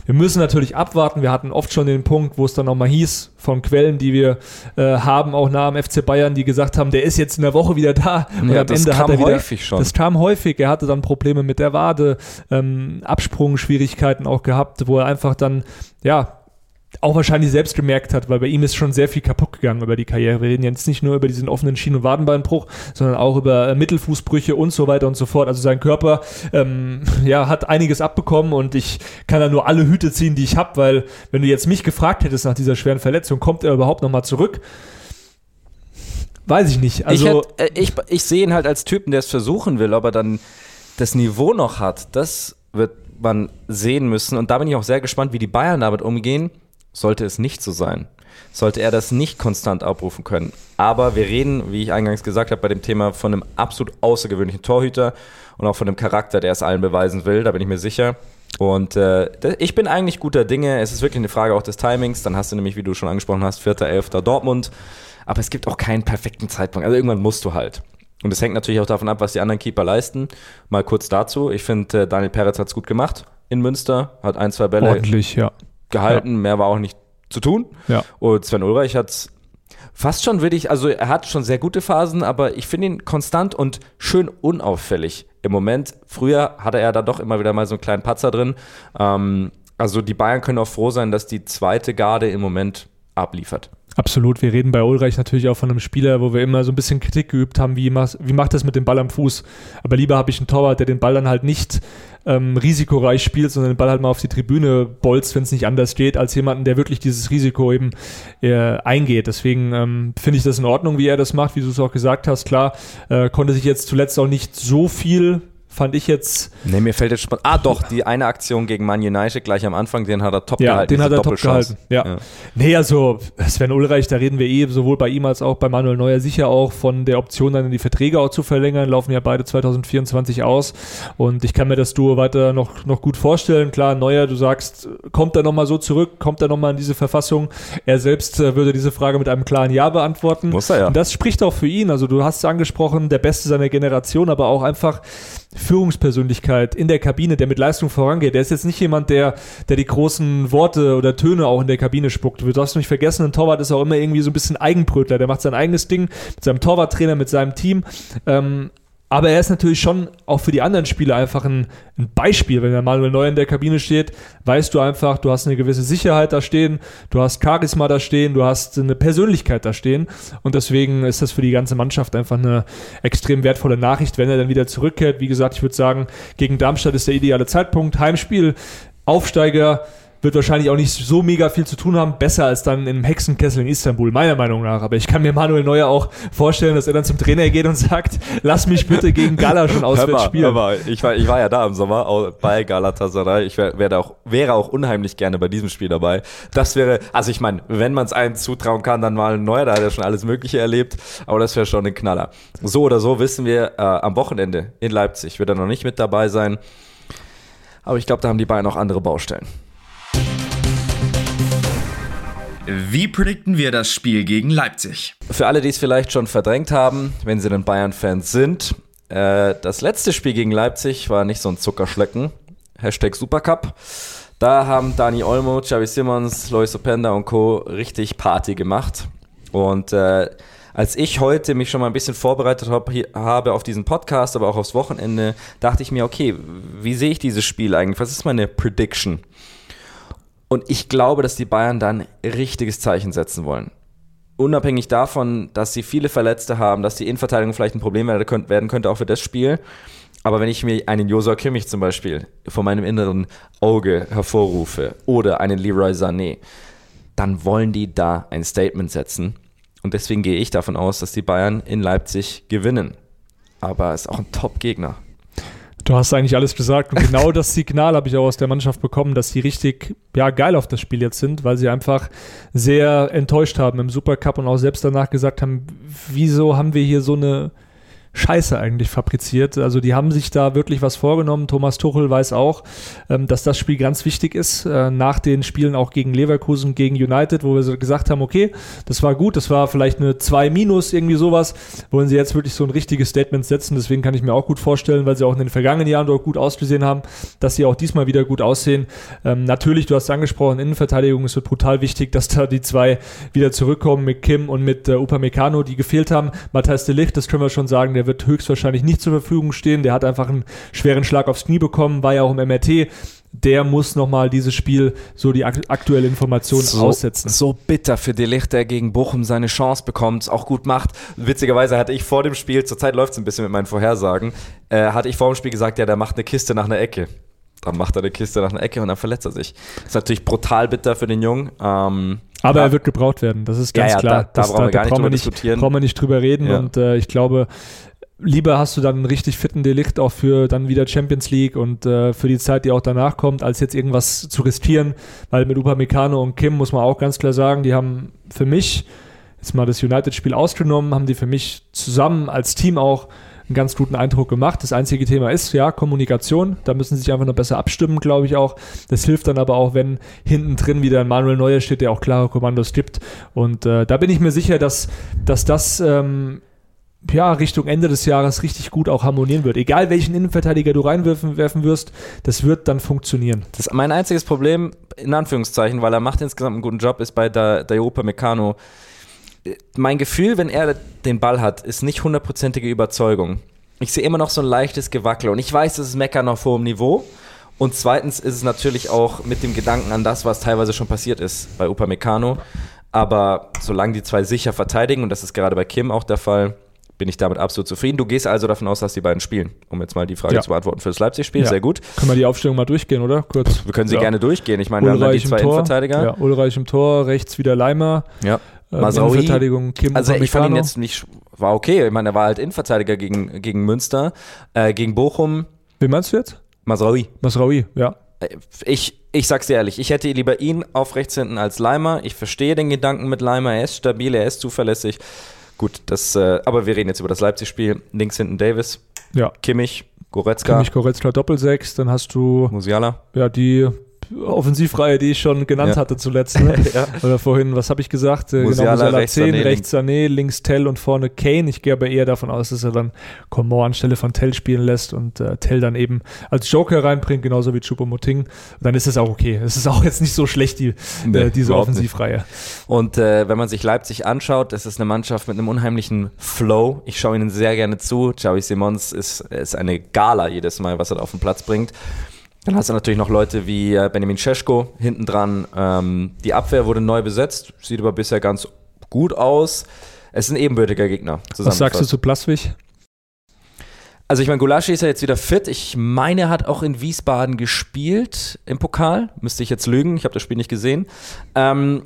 Wir müssen natürlich abwarten. Wir hatten oft schon den Punkt, wo es dann nochmal hieß, von Quellen, die wir äh, haben, auch nah am FC Bayern, die gesagt haben, der ist jetzt in der Woche wieder da. Und ja, am Ende hat er wieder, häufig schon. Das kam häufig. Er hatte dann Probleme mit der Wade, ähm, Absprungschwierigkeiten auch gehabt, wo er einfach dann, ja, auch wahrscheinlich selbst gemerkt hat, weil bei ihm ist schon sehr viel kaputt gegangen über die Karriere. Wir reden jetzt nicht nur über diesen offenen Schien- und Wadenbeinbruch, sondern auch über äh, Mittelfußbrüche und so weiter und so fort. Also sein Körper ähm, ja, hat einiges abbekommen und ich kann da nur alle Hüte ziehen, die ich habe, weil wenn du jetzt mich gefragt hättest nach dieser schweren Verletzung, kommt er überhaupt nochmal zurück? Weiß ich nicht. Also ich, hätt, äh, ich, ich sehe ihn halt als Typen, der es versuchen will, ob er dann das Niveau noch hat. Das wird man sehen müssen. Und da bin ich auch sehr gespannt, wie die Bayern damit umgehen sollte es nicht so sein. Sollte er das nicht konstant abrufen können. Aber wir reden, wie ich eingangs gesagt habe, bei dem Thema von einem absolut außergewöhnlichen Torhüter und auch von einem Charakter, der es allen beweisen will, da bin ich mir sicher. Und äh, ich bin eigentlich guter Dinge. Es ist wirklich eine Frage auch des Timings. Dann hast du nämlich, wie du schon angesprochen hast, 4.11. Dortmund. Aber es gibt auch keinen perfekten Zeitpunkt. Also irgendwann musst du halt. Und es hängt natürlich auch davon ab, was die anderen Keeper leisten. Mal kurz dazu. Ich finde, äh, Daniel Peretz hat es gut gemacht in Münster. Hat ein, zwei Bälle. Ordentlich, ja gehalten, ja. mehr war auch nicht zu tun. Ja. Und Sven Ulreich hat fast schon wirklich, also er hat schon sehr gute Phasen, aber ich finde ihn konstant und schön unauffällig im Moment. Früher hatte er da doch immer wieder mal so einen kleinen Patzer drin. Ähm, also die Bayern können auch froh sein, dass die zweite Garde im Moment abliefert. Absolut. Wir reden bei Ulreich natürlich auch von einem Spieler, wo wir immer so ein bisschen Kritik geübt haben, wie, wie macht das mit dem Ball am Fuß. Aber lieber habe ich einen Torwart, der den Ball dann halt nicht ähm, risikoreich spielt, sondern den Ball halt mal auf die Tribüne bolzt, wenn es nicht anders steht, als jemanden, der wirklich dieses Risiko eben äh, eingeht. Deswegen ähm, finde ich das in Ordnung, wie er das macht, wie du es auch gesagt hast. Klar, äh, konnte sich jetzt zuletzt auch nicht so viel fand ich jetzt. Nee, mir fällt jetzt spannend. Ah, doch, die eine Aktion gegen Man United gleich am Anfang, den hat er top ja, gehalten. Den hat er top gehalten. Ja. ja. Nee, also Sven Ulreich, da reden wir eh sowohl bei ihm als auch bei Manuel Neuer sicher auch von der Option, dann die Verträge auch zu verlängern. Laufen ja beide 2024 aus. Und ich kann mir das Duo weiter noch, noch gut vorstellen. Klar, Neuer, du sagst, kommt er nochmal so zurück? Kommt er nochmal in diese Verfassung? Er selbst äh, würde diese Frage mit einem klaren Ja beantworten. Muss er ja. Und das spricht auch für ihn. Also du hast es angesprochen, der Beste seiner Generation, aber auch einfach Führungspersönlichkeit in der Kabine, der mit Leistung vorangeht. Der ist jetzt nicht jemand, der, der die großen Worte oder Töne auch in der Kabine spuckt. Du darfst nicht vergessen, ein Torwart ist auch immer irgendwie so ein bisschen Eigenbrötler. Der macht sein eigenes Ding mit seinem Torwarttrainer, mit seinem Team. Ähm, aber er ist natürlich schon auch für die anderen Spieler einfach ein, ein, Beispiel. Wenn der Manuel Neuer in der Kabine steht, weißt du einfach, du hast eine gewisse Sicherheit da stehen, du hast Charisma da stehen, du hast eine Persönlichkeit da stehen. Und deswegen ist das für die ganze Mannschaft einfach eine extrem wertvolle Nachricht, wenn er dann wieder zurückkehrt. Wie gesagt, ich würde sagen, gegen Darmstadt ist der ideale Zeitpunkt. Heimspiel, Aufsteiger, wird wahrscheinlich auch nicht so mega viel zu tun haben. Besser als dann im Hexenkessel in Istanbul, meiner Meinung nach. Aber ich kann mir Manuel Neuer auch vorstellen, dass er dann zum Trainer geht und sagt, lass mich bitte gegen Gala schon *laughs* auswärts mal, spielen. Mal, ich, war, ich war ja da im Sommer bei Galatasaray. Ich wär, wär auch, wäre auch unheimlich gerne bei diesem Spiel dabei. Das wäre, also ich meine, wenn man es einem zutrauen kann, dann mal Neuer, da hat er schon alles Mögliche erlebt. Aber das wäre schon ein Knaller. So oder so wissen wir, äh, am Wochenende in Leipzig wird er noch nicht mit dabei sein. Aber ich glaube, da haben die beiden noch andere Baustellen. Wie predikten wir das Spiel gegen Leipzig? Für alle, die es vielleicht schon verdrängt haben, wenn sie denn Bayern-Fans sind, äh, das letzte Spiel gegen Leipzig war nicht so ein Zuckerschlecken. Hashtag Supercup. Da haben Dani Olmo, Xavi Simmons, Lois Openda und Co. richtig Party gemacht. Und äh, als ich heute mich schon mal ein bisschen vorbereitet hab, habe auf diesen Podcast, aber auch aufs Wochenende, dachte ich mir, okay, wie sehe ich dieses Spiel eigentlich? Was ist meine Prediction? Und ich glaube, dass die Bayern dann richtiges Zeichen setzen wollen. Unabhängig davon, dass sie viele Verletzte haben, dass die Innenverteidigung vielleicht ein Problem werden könnte, auch für das Spiel. Aber wenn ich mir einen Josua Kimmich zum Beispiel vor meinem inneren Auge hervorrufe oder einen Leroy Sané, dann wollen die da ein Statement setzen. Und deswegen gehe ich davon aus, dass die Bayern in Leipzig gewinnen. Aber es ist auch ein Top-Gegner. Du hast eigentlich alles gesagt. Und genau das Signal habe ich auch aus der Mannschaft bekommen, dass sie richtig ja, geil auf das Spiel jetzt sind, weil sie einfach sehr enttäuscht haben im Supercup und auch selbst danach gesagt haben, wieso haben wir hier so eine Scheiße eigentlich fabriziert. Also die haben sich da wirklich was vorgenommen. Thomas Tuchel weiß auch, ähm, dass das Spiel ganz wichtig ist. Äh, nach den Spielen auch gegen Leverkusen, gegen United, wo wir so gesagt haben, okay, das war gut, das war vielleicht eine 2 minus, irgendwie sowas, wollen sie jetzt wirklich so ein richtiges Statement setzen. Deswegen kann ich mir auch gut vorstellen, weil sie auch in den vergangenen Jahren dort gut ausgesehen haben, dass sie auch diesmal wieder gut aussehen. Ähm, natürlich, du hast angesprochen, Innenverteidigung ist brutal wichtig, dass da die zwei wieder zurückkommen mit Kim und mit äh, Upamecano, die gefehlt haben. Matthias de Ligt, das können wir schon sagen, der wird höchstwahrscheinlich nicht zur Verfügung stehen. Der hat einfach einen schweren Schlag aufs Knie bekommen, war ja auch im MRT der muss nochmal dieses Spiel so die aktuelle Information so, aussetzen. So bitter für Delicht, der gegen Bochum seine Chance bekommt, auch gut macht. Witzigerweise hatte ich vor dem Spiel, zurzeit läuft es ein bisschen mit meinen Vorhersagen, äh, hatte ich vor dem Spiel gesagt, ja, der macht eine Kiste nach einer Ecke. Dann macht er eine Kiste nach einer Ecke und dann verletzt er sich. Das ist natürlich brutal bitter für den Jungen. Ähm, aber ja. er wird gebraucht werden, das ist ganz ja, ja, klar. Da, da das, brauchen wir gar nicht drüber nicht, diskutieren. Brauchen wir nicht drüber reden und äh, ich glaube, lieber hast du dann einen richtig fitten Delikt auch für dann wieder Champions League und äh, für die Zeit, die auch danach kommt, als jetzt irgendwas zu riskieren, weil mit Upamecano und Kim muss man auch ganz klar sagen, die haben für mich, jetzt mal das United-Spiel ausgenommen, haben die für mich zusammen als Team auch einen ganz guten Eindruck gemacht. Das einzige Thema ist ja Kommunikation. Da müssen sie sich einfach noch besser abstimmen, glaube ich auch. Das hilft dann aber auch, wenn hinten drin wieder ein Manuel Neuer steht, der auch klare Kommandos gibt. Und äh, da bin ich mir sicher, dass, dass das ähm, ja, Richtung Ende des Jahres richtig gut auch harmonieren wird. Egal welchen Innenverteidiger du reinwerfen werfen wirst, das wird dann funktionieren. Das mein einziges Problem, in Anführungszeichen, weil er macht insgesamt einen guten Job, ist bei der, der Europa Meccano. Mein Gefühl, wenn er den Ball hat, ist nicht hundertprozentige Überzeugung. Ich sehe immer noch so ein leichtes Gewackel und ich weiß, das ist Meckern auf hohem Niveau. Und zweitens ist es natürlich auch mit dem Gedanken an das, was teilweise schon passiert ist bei Upamecano. Aber solange die zwei sicher verteidigen, und das ist gerade bei Kim auch der Fall, bin ich damit absolut zufrieden. Du gehst also davon aus, dass die beiden spielen, um jetzt mal die Frage ja. zu beantworten für das Leipzig-Spiel. Ja. Sehr gut. Können wir die Aufstellung mal durchgehen, oder? Kurz. Wir können sie ja. gerne durchgehen. Ich meine, Ulreich wir haben die zwei Tor. Innenverteidiger. Ja, Ulreich im Tor, rechts wieder Leimer. Ja. Äh, Innenverteidigung Kim Also ich fand ihn jetzt nicht, war okay. Ich meine, er war halt Innenverteidiger gegen, gegen Münster, äh, gegen Bochum. Wie meinst du jetzt? Masraoui. Masraoui, ja. Äh, ich, ich sag's dir ehrlich, ich hätte lieber ihn auf rechts hinten als Leimer. Ich verstehe den Gedanken mit Leimer, er ist stabil, er ist zuverlässig. Gut, das, äh, aber wir reden jetzt über das Leipzig-Spiel. Links hinten Davis, ja. Kimmich, Goretzka. Kimmich, Goretzka, Doppelsechs. Dann hast du Musiala. Ja, die Offensivreihe, die ich schon genannt ja. hatte zuletzt. Ne? *laughs* ja. Oder vorhin, was habe ich gesagt? Äh, Musiala, genau, Musiala rechts 10, Sané, rechts Sané, links Tell und vorne Kane. Ich gehe aber eher davon aus, dass er dann Coman anstelle von Tell spielen lässt und äh, Tell dann eben als Joker reinbringt, genauso wie Choupo-Moting. Dann ist es auch okay. Es ist auch jetzt nicht so schlecht, die, nee, äh, diese Offensivreihe. Nicht. Und äh, wenn man sich Leipzig anschaut, das ist eine Mannschaft mit einem unheimlichen Flow. Ich schaue ihnen sehr gerne zu. Xavi Simons ist, ist eine Gala jedes Mal, was er da auf den Platz bringt. Dann hast du natürlich noch Leute wie äh, Benjamin Cesko hinten dran. Ähm, die Abwehr wurde neu besetzt, sieht aber bisher ganz gut aus. Es ist ein ebenbürtiger Gegner. Was sagst du zu Plaswig? Also ich meine, Gulaschi ist ja jetzt wieder fit. Ich meine, er hat auch in Wiesbaden gespielt im Pokal. Müsste ich jetzt lügen, ich habe das Spiel nicht gesehen. Ähm,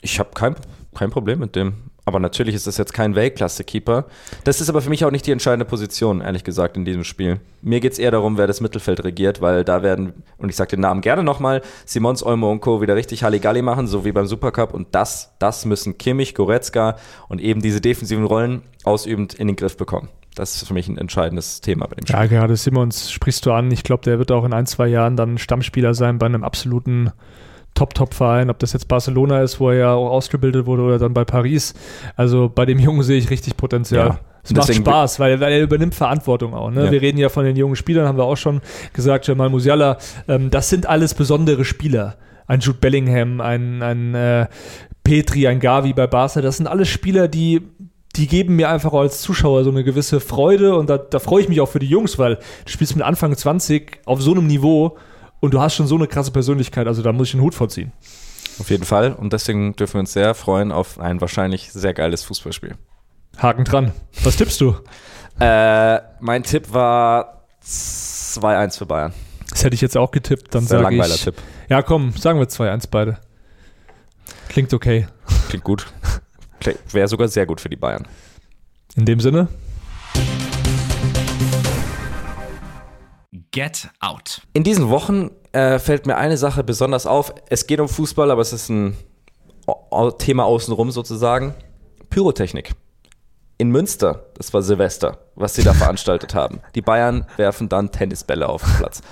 ich habe kein, kein Problem mit dem. Aber natürlich ist das jetzt kein Weltklasse-Keeper. Das ist aber für mich auch nicht die entscheidende Position, ehrlich gesagt, in diesem Spiel. Mir geht es eher darum, wer das Mittelfeld regiert, weil da werden, und ich sage den Namen gerne nochmal, Simons, Olmo und Co. wieder richtig Halligalli machen, so wie beim Supercup. Und das, das müssen Kimmich, Goretzka und eben diese defensiven Rollen ausübend in den Griff bekommen. Das ist für mich ein entscheidendes Thema bei dem Spiel. Ja, gerade Simons sprichst du an. Ich glaube, der wird auch in ein, zwei Jahren dann Stammspieler sein bei einem absoluten Top-Top-Verein, ob das jetzt Barcelona ist, wo er ja auch ausgebildet wurde, oder dann bei Paris. Also bei dem Jungen sehe ich richtig Potenzial. Ja. Es macht Spaß, weil, weil, er übernimmt Verantwortung auch. Ne? Ja. Wir reden ja von den jungen Spielern, haben wir auch schon gesagt, Jamal Musiala. Ähm, das sind alles besondere Spieler. Ein Jude Bellingham, ein, ein äh, Petri, ein Gavi bei Barca. Das sind alles Spieler, die, die geben mir einfach als Zuschauer so eine gewisse Freude und da, da freue ich mich auch für die Jungs, weil du spielst mit Anfang 20 auf so einem Niveau und du hast schon so eine krasse Persönlichkeit, also da muss ich einen Hut vorziehen. Auf jeden Fall. Und deswegen dürfen wir uns sehr freuen auf ein wahrscheinlich sehr geiles Fußballspiel. Haken dran. Was tippst du? äh, mein Tipp war 2-1 für Bayern. Das hätte ich jetzt auch getippt. Dann sage ich. Tipp. Ja, komm, sagen wir 2-1 beide. Klingt okay. Klingt gut. Wäre sogar sehr gut für die Bayern. In dem Sinne, Get Out. In diesen Wochen äh, fällt mir eine Sache besonders auf. Es geht um Fußball, aber es ist ein Thema außenrum sozusagen. Pyrotechnik. In Münster, das war Silvester, was sie da *laughs* veranstaltet haben. Die Bayern werfen dann Tennisbälle auf den Platz.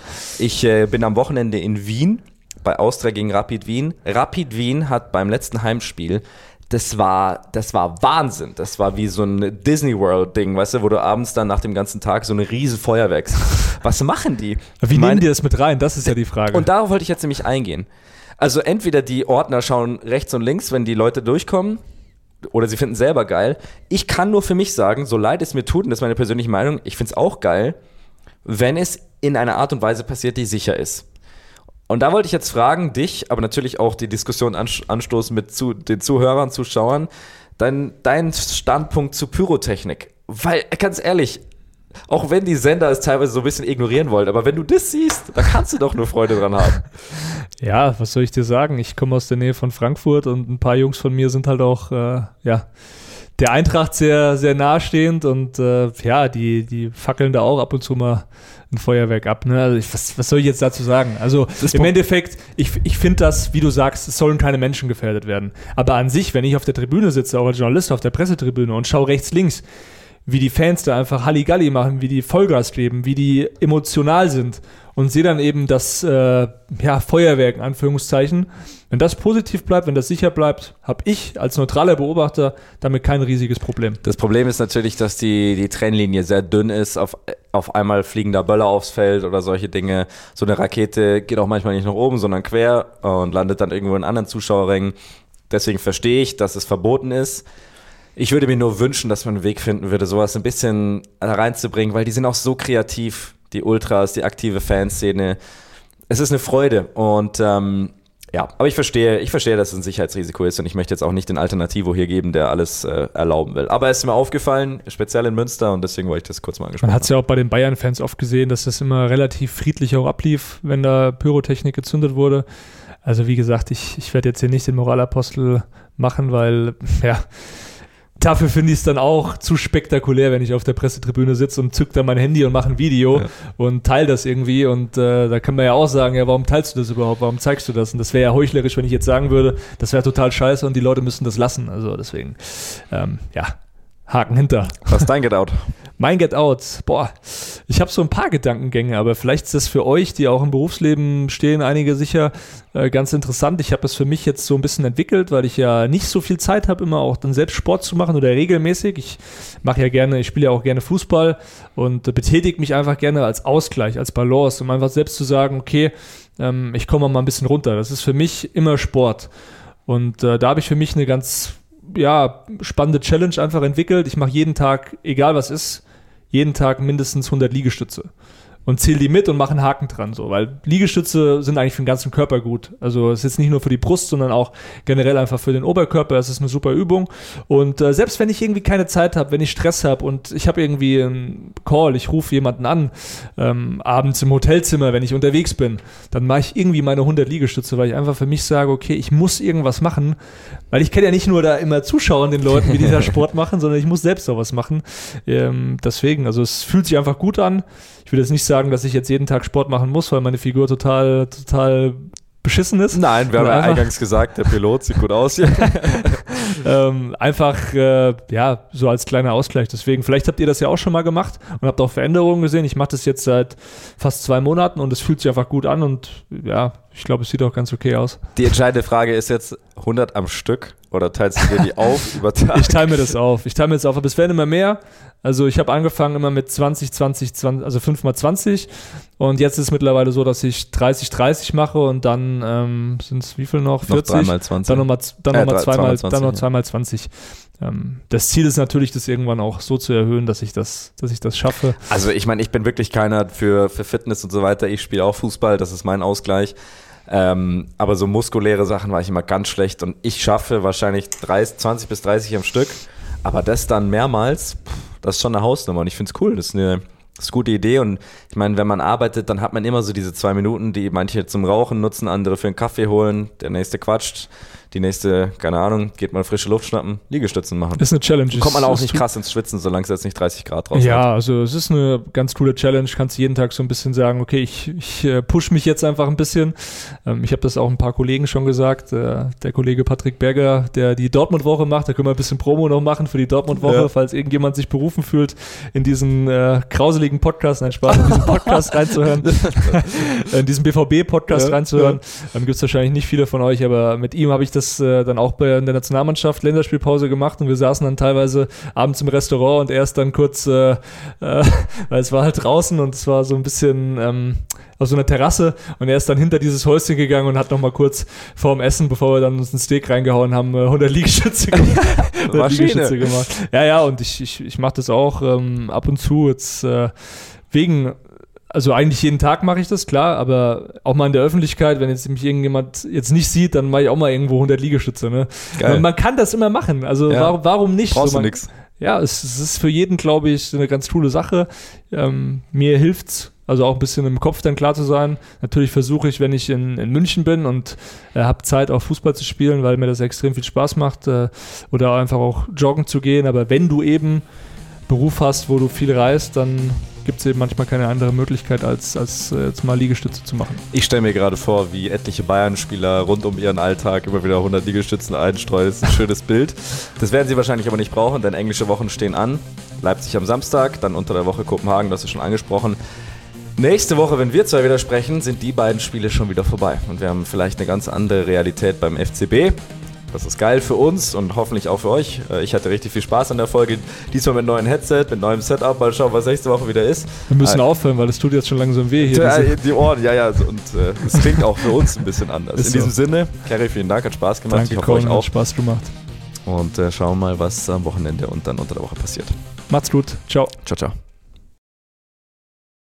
Ich äh, bin am Wochenende in Wien bei Austria gegen Rapid Wien. Rapid Wien hat beim letzten Heimspiel das war, das war Wahnsinn. Das war wie so ein Disney World-Ding, weißt du, wo du abends dann nach dem ganzen Tag so eine riesen Feuerwerks. *laughs* Was machen die? Wie nehmen die das mit rein? Das ist ja die Frage. Und darauf wollte ich jetzt nämlich eingehen. Also entweder die Ordner schauen rechts und links, wenn die Leute durchkommen, oder sie finden selber geil. Ich kann nur für mich sagen, so leid es mir tut, und das ist meine persönliche Meinung, ich finde es auch geil, wenn es in einer Art und Weise passiert, die sicher ist. Und da wollte ich jetzt fragen, dich, aber natürlich auch die Diskussion anstoßen mit zu, den Zuhörern, Zuschauern, dein, dein Standpunkt zu Pyrotechnik. Weil, ganz ehrlich, auch wenn die Sender es teilweise so ein bisschen ignorieren wollen, aber wenn du das siehst, da kannst du doch nur Freude dran haben. *laughs* Ja, was soll ich dir sagen? Ich komme aus der Nähe von Frankfurt und ein paar Jungs von mir sind halt auch, äh, ja, der Eintracht sehr, sehr nahestehend und äh, ja, die, die fackeln da auch ab und zu mal ein Feuerwerk ab. Ne? Also ich, was, was soll ich jetzt dazu sagen? Also das im Endeffekt, ich, ich finde das, wie du sagst, es sollen keine Menschen gefährdet werden. Aber an sich, wenn ich auf der Tribüne sitze, auch als Journalist auf der Pressetribüne und schaue rechts, links, wie die Fans da einfach Halligalli machen, wie die Vollgas geben, wie die emotional sind und sehe dann eben das äh, ja, Feuerwerk, in Anführungszeichen. Wenn das positiv bleibt, wenn das sicher bleibt, habe ich als neutraler Beobachter damit kein riesiges Problem. Das Problem ist natürlich, dass die, die Trennlinie sehr dünn ist. Auf, auf einmal fliegen da Böller aufs Feld oder solche Dinge. So eine Rakete geht auch manchmal nicht nach oben, sondern quer und landet dann irgendwo in anderen Zuschauerrängen. Deswegen verstehe ich, dass es verboten ist. Ich würde mir nur wünschen, dass man einen Weg finden würde, sowas ein bisschen reinzubringen, weil die sind auch so kreativ, die Ultras, die aktive Fanszene. Es ist eine Freude und ähm, ja, aber ich verstehe, ich verstehe, dass es ein Sicherheitsrisiko ist und ich möchte jetzt auch nicht den Alternativo hier geben, der alles äh, erlauben will. Aber es ist mir aufgefallen, speziell in Münster und deswegen wollte ich das kurz mal angesprochen. Man hat es ja auch bei den Bayern-Fans oft gesehen, dass das immer relativ friedlich auch ablief, wenn da Pyrotechnik gezündet wurde. Also wie gesagt, ich, ich werde jetzt hier nicht den Moralapostel machen, weil *laughs* ja, dafür finde ich es dann auch zu spektakulär, wenn ich auf der Pressetribüne sitze und zück da mein Handy und mache ein Video ja. und teile das irgendwie. Und äh, da kann man ja auch sagen, ja, warum teilst du das überhaupt? Warum zeigst du das? Und das wäre ja heuchlerisch, wenn ich jetzt sagen würde, das wäre total scheiße und die Leute müssen das lassen. Also deswegen, ähm, ja, Haken hinter. Was ist dein Get Out? Mein Get Out, boah, ich habe so ein paar Gedankengänge, aber vielleicht ist das für euch, die auch im Berufsleben stehen, einige sicher äh, ganz interessant. Ich habe es für mich jetzt so ein bisschen entwickelt, weil ich ja nicht so viel Zeit habe, immer auch dann selbst Sport zu machen oder regelmäßig. Ich mache ja gerne, ich spiele ja auch gerne Fußball und betätige mich einfach gerne als Ausgleich, als Balance, um einfach selbst zu sagen, okay, ähm, ich komme mal ein bisschen runter. Das ist für mich immer Sport. Und äh, da habe ich für mich eine ganz ja, spannende Challenge einfach entwickelt. Ich mache jeden Tag, egal was ist, jeden Tag mindestens 100 Liegestütze und zähle die mit und mache einen Haken dran, so, weil Liegestütze sind eigentlich für den ganzen Körper gut. Also es ist jetzt nicht nur für die Brust, sondern auch generell einfach für den Oberkörper. Es ist eine super Übung. Und äh, selbst wenn ich irgendwie keine Zeit habe, wenn ich Stress habe und ich habe irgendwie einen Call, ich rufe jemanden an, ähm, abends im Hotelzimmer, wenn ich unterwegs bin, dann mache ich irgendwie meine 100 Liegestütze, weil ich einfach für mich sage, okay, ich muss irgendwas machen, weil ich kann ja nicht nur da immer zuschauen den Leuten, wie die da *laughs* Sport machen, sondern ich muss selbst auch was machen. Ähm, deswegen, also es fühlt sich einfach gut an. Ich will jetzt nicht sagen, dass ich jetzt jeden Tag Sport machen muss, weil meine Figur total, total beschissen ist. Nein, wir haben ja eingangs gesagt, der Pilot sieht gut aus. *laughs* ähm, einfach, äh, ja, so als kleiner Ausgleich. Deswegen, vielleicht habt ihr das ja auch schon mal gemacht und habt auch Veränderungen gesehen. Ich mache das jetzt seit fast zwei Monaten und es fühlt sich einfach gut an und ja, ich glaube, es sieht auch ganz okay aus. Die entscheidende Frage ist jetzt 100 am Stück oder teilst du dir die *laughs* auf über Tag? Ich teile mir das auf. Ich teile mir das auf, aber es werden immer mehr. Also ich habe angefangen immer mit 20, 20, 20, also 5 mal 20 und jetzt ist es mittlerweile so, dass ich 30, 30 mache und dann ähm, sind es wie viel noch? 40? Noch 3 mal 20. Dann nochmal dann äh, noch zweimal, dann noch zweimal 20. Ähm, das Ziel ist natürlich, das irgendwann auch so zu erhöhen, dass ich das, dass ich das schaffe. Also ich meine, ich bin wirklich keiner für, für Fitness und so weiter. Ich spiele auch Fußball, das ist mein Ausgleich. Ähm, aber so muskuläre Sachen war ich immer ganz schlecht und ich schaffe wahrscheinlich 30, 20 bis 30 am Stück. Aber das dann mehrmals, pff, das ist schon eine Hausnummer und ich finde es cool. Das ist eine, das ist eine gute Idee und ich meine, wenn man arbeitet, dann hat man immer so diese zwei Minuten, die manche zum Rauchen nutzen, andere für einen Kaffee holen, der nächste quatscht die nächste, keine Ahnung, geht mal frische Luft schnappen, Liegestützen machen. Ist eine Challenge. kommt man auch nicht krass ins Schwitzen, solange es jetzt nicht 30 Grad draußen Ja, hat. also es ist eine ganz coole Challenge. Kannst jeden Tag so ein bisschen sagen, okay, ich, ich äh, push mich jetzt einfach ein bisschen. Ähm, ich habe das auch ein paar Kollegen schon gesagt. Äh, der Kollege Patrick Berger, der die Dortmund-Woche macht, da können wir ein bisschen Promo noch machen für die Dortmund-Woche, ja. falls irgendjemand sich berufen fühlt, in diesen äh, grauseligen Podcast, nein, Spaß, in diesen Podcast *laughs* reinzuhören, in diesen BVB-Podcast ja, reinzuhören. Ja. Ähm, Gibt es wahrscheinlich nicht viele von euch, aber mit ihm habe ich das äh, dann auch bei in der Nationalmannschaft Länderspielpause gemacht und wir saßen dann teilweise abends im Restaurant und er ist dann kurz, äh, äh, *laughs* weil es war halt draußen und es war so ein bisschen ähm, auf so einer Terrasse und er ist dann hinter dieses Häuschen gegangen und hat nochmal kurz vorm Essen, bevor wir dann uns ein Steak reingehauen haben, 100 äh, Liegestütze, Liegestütze *laughs* gemacht. Ja, ja, und ich, ich, ich mache das auch ähm, ab und zu jetzt äh, wegen also eigentlich jeden Tag mache ich das, klar, aber auch mal in der Öffentlichkeit, wenn jetzt mich irgendjemand jetzt nicht sieht, dann mache ich auch mal irgendwo 100 Liegestütze. Ne? Man, man kann das immer machen. Also Ja. warum, warum nicht? Brauchst So, du man- nix. Ja, es, es ist für jeden, glaube ich, eine ganz coole Sache. Ähm, mir hilft's, also auch ein bisschen im Kopf dann klar zu sein. Natürlich versuche ich, wenn ich in, in München bin und äh, habe Zeit, auch Fußball zu spielen, weil mir das extrem viel Spaß macht äh, oder einfach auch joggen zu gehen. Aber wenn du eben Beruf hast, wo du viel reist, dann gibt es eben manchmal keine andere Möglichkeit, als, als äh, jetzt mal Liegestütze zu machen. Ich stelle mir gerade vor, wie etliche Bayern-Spieler rund um ihren Alltag immer wieder 100 Liegestützen einstreuen. Das ist ein *laughs* schönes Bild. Das werden sie wahrscheinlich aber nicht brauchen, denn englische Wochen stehen an. Leipzig am Samstag, dann unter der Woche Kopenhagen, das ist schon angesprochen. Nächste Woche, wenn wir zwei wieder sprechen, sind die beiden Spiele schon wieder vorbei. Und wir haben vielleicht eine ganz andere Realität beim FCB. Das ist geil für uns und hoffentlich auch für euch. Äh, Ich hatte richtig viel Spaß an der Folge. Diesmal mit neuen Headset, mit neuem Setup. Mal schauen, was nächste Woche wieder ist. Wir müssen Ah, aufhören, weil es tut jetzt schon langsam weh hier. diese- die Ohren, ja, ja. Und äh, es klingt auch für uns ein bisschen anders. Ist In so. diesem Sinne, Kerry, vielen Dank, hat Spaß gemacht. Danke, ich hoffe euch Colin, hat auch. Spaß gemacht. Und äh, schauen wir mal, was am Wochenende und dann unter der Woche passiert. Macht's gut. Ciao. Ciao, ciao.